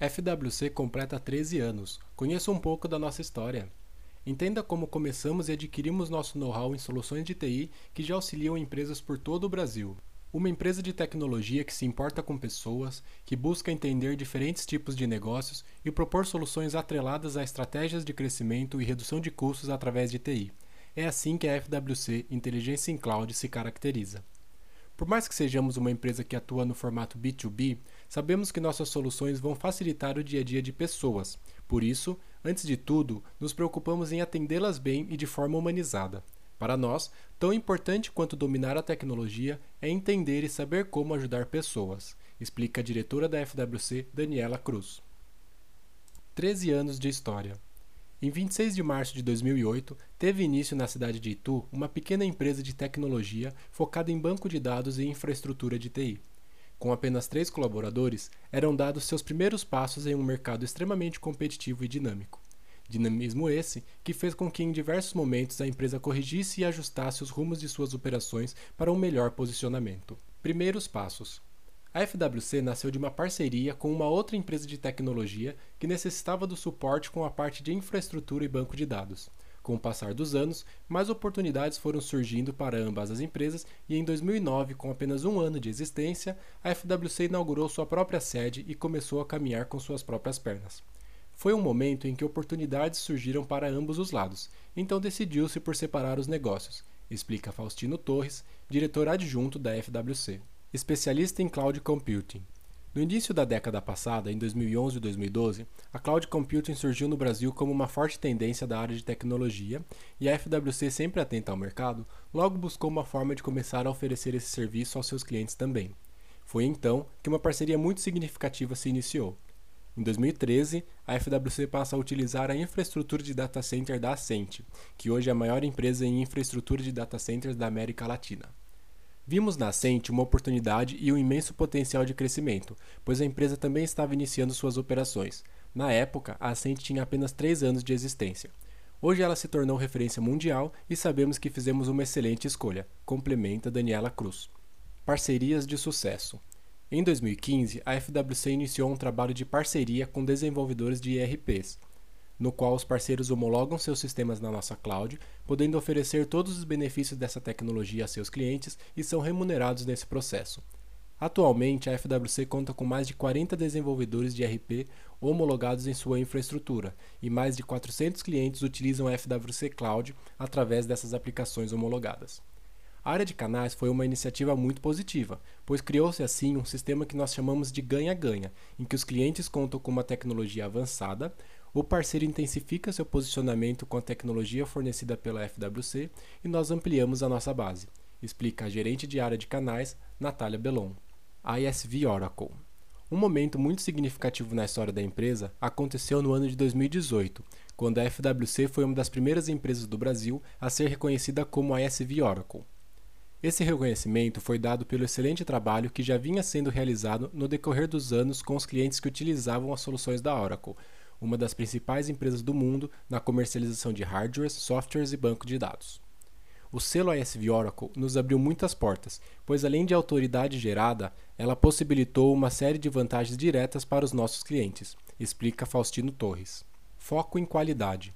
FWC completa 13 anos. Conheça um pouco da nossa história. Entenda como começamos e adquirimos nosso know-how em soluções de TI que já auxiliam empresas por todo o Brasil. Uma empresa de tecnologia que se importa com pessoas, que busca entender diferentes tipos de negócios e propor soluções atreladas a estratégias de crescimento e redução de custos através de TI. É assim que a FWC Inteligência em Cloud se caracteriza. Por mais que sejamos uma empresa que atua no formato B2B, sabemos que nossas soluções vão facilitar o dia a dia de pessoas. Por isso, antes de tudo, nos preocupamos em atendê-las bem e de forma humanizada. Para nós, tão importante quanto dominar a tecnologia é entender e saber como ajudar pessoas, explica a diretora da FWC, Daniela Cruz. 13 anos de história. Em 26 de março de 2008, teve início na cidade de Itu uma pequena empresa de tecnologia focada em banco de dados e infraestrutura de TI. Com apenas três colaboradores, eram dados seus primeiros passos em um mercado extremamente competitivo e dinâmico. Dinamismo esse que fez com que em diversos momentos a empresa corrigisse e ajustasse os rumos de suas operações para um melhor posicionamento. Primeiros passos: a FWC nasceu de uma parceria com uma outra empresa de tecnologia que necessitava do suporte com a parte de infraestrutura e banco de dados. Com o passar dos anos, mais oportunidades foram surgindo para ambas as empresas e em 2009, com apenas um ano de existência, a FWC inaugurou sua própria sede e começou a caminhar com suas próprias pernas. Foi um momento em que oportunidades surgiram para ambos os lados, então decidiu-se por separar os negócios, explica Faustino Torres, diretor adjunto da FWC especialista em cloud computing. No início da década passada, em 2011 e 2012, a cloud computing surgiu no Brasil como uma forte tendência da área de tecnologia e a FWC, sempre atenta ao mercado, logo buscou uma forma de começar a oferecer esse serviço aos seus clientes também. Foi então que uma parceria muito significativa se iniciou. Em 2013, a FWC passa a utilizar a infraestrutura de data center da Ascent, que hoje é a maior empresa em infraestrutura de data centers da América Latina. Vimos na Ascent uma oportunidade e um imenso potencial de crescimento, pois a empresa também estava iniciando suas operações. Na época, a Ascent tinha apenas 3 anos de existência. Hoje ela se tornou referência mundial e sabemos que fizemos uma excelente escolha, complementa Daniela Cruz. Parcerias de sucesso. Em 2015, a FWC iniciou um trabalho de parceria com desenvolvedores de IRPs no qual os parceiros homologam seus sistemas na nossa cloud, podendo oferecer todos os benefícios dessa tecnologia a seus clientes e são remunerados nesse processo. Atualmente, a FWC conta com mais de 40 desenvolvedores de RP homologados em sua infraestrutura e mais de 400 clientes utilizam a FWC Cloud através dessas aplicações homologadas. A área de canais foi uma iniciativa muito positiva, pois criou-se assim um sistema que nós chamamos de ganha-ganha, em que os clientes contam com uma tecnologia avançada, o parceiro intensifica seu posicionamento com a tecnologia fornecida pela FWC e nós ampliamos a nossa base, explica a gerente de área de canais, Natália Belon. ISV Oracle. Um momento muito significativo na história da empresa aconteceu no ano de 2018, quando a FWC foi uma das primeiras empresas do Brasil a ser reconhecida como ISV Oracle. Esse reconhecimento foi dado pelo excelente trabalho que já vinha sendo realizado no decorrer dos anos com os clientes que utilizavam as soluções da Oracle, uma das principais empresas do mundo na comercialização de hardwares, softwares e banco de dados. O selo ISV Oracle nos abriu muitas portas, pois além de autoridade gerada, ela possibilitou uma série de vantagens diretas para os nossos clientes, explica Faustino Torres. Foco em qualidade.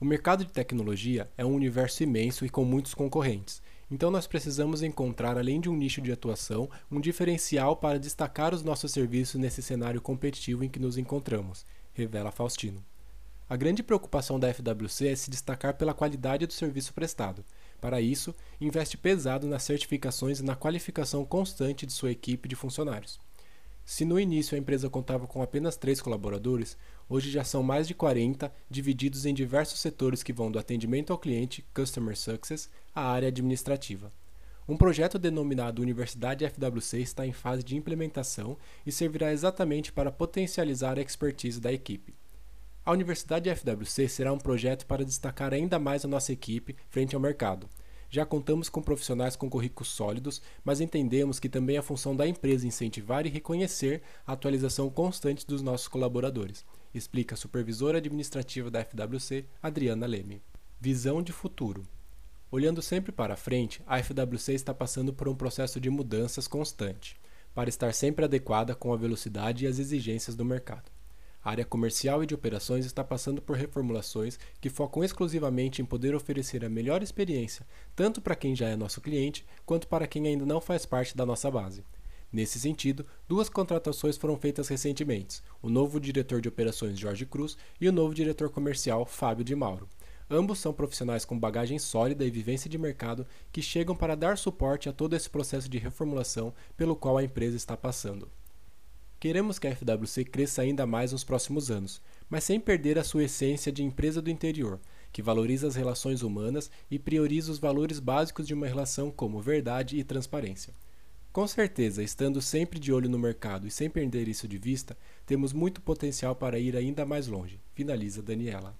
O mercado de tecnologia é um universo imenso e com muitos concorrentes, então nós precisamos encontrar, além de um nicho de atuação, um diferencial para destacar os nossos serviços nesse cenário competitivo em que nos encontramos, revela Faustino. A grande preocupação da FWC é se destacar pela qualidade do serviço prestado. Para isso, investe pesado nas certificações e na qualificação constante de sua equipe de funcionários. Se no início a empresa contava com apenas três colaboradores, hoje já são mais de 40, divididos em diversos setores que vão do atendimento ao cliente, Customer Success, à área administrativa. Um projeto denominado Universidade FWC está em fase de implementação e servirá exatamente para potencializar a expertise da equipe. A Universidade FWC será um projeto para destacar ainda mais a nossa equipe frente ao mercado. Já contamos com profissionais com currículos sólidos, mas entendemos que também é função da empresa incentivar e reconhecer a atualização constante dos nossos colaboradores, explica a supervisora administrativa da FWC, Adriana Leme. Visão de futuro. Olhando sempre para frente, a FWC está passando por um processo de mudanças constante, para estar sempre adequada com a velocidade e as exigências do mercado. A área comercial e de operações está passando por reformulações que focam exclusivamente em poder oferecer a melhor experiência, tanto para quem já é nosso cliente, quanto para quem ainda não faz parte da nossa base. Nesse sentido, duas contratações foram feitas recentemente: o novo diretor de operações Jorge Cruz e o novo diretor comercial Fábio de Mauro. Ambos são profissionais com bagagem sólida e vivência de mercado que chegam para dar suporte a todo esse processo de reformulação pelo qual a empresa está passando. Queremos que a FWC cresça ainda mais nos próximos anos, mas sem perder a sua essência de empresa do interior, que valoriza as relações humanas e prioriza os valores básicos de uma relação como verdade e transparência. Com certeza, estando sempre de olho no mercado e sem perder isso de vista, temos muito potencial para ir ainda mais longe, finaliza Daniela.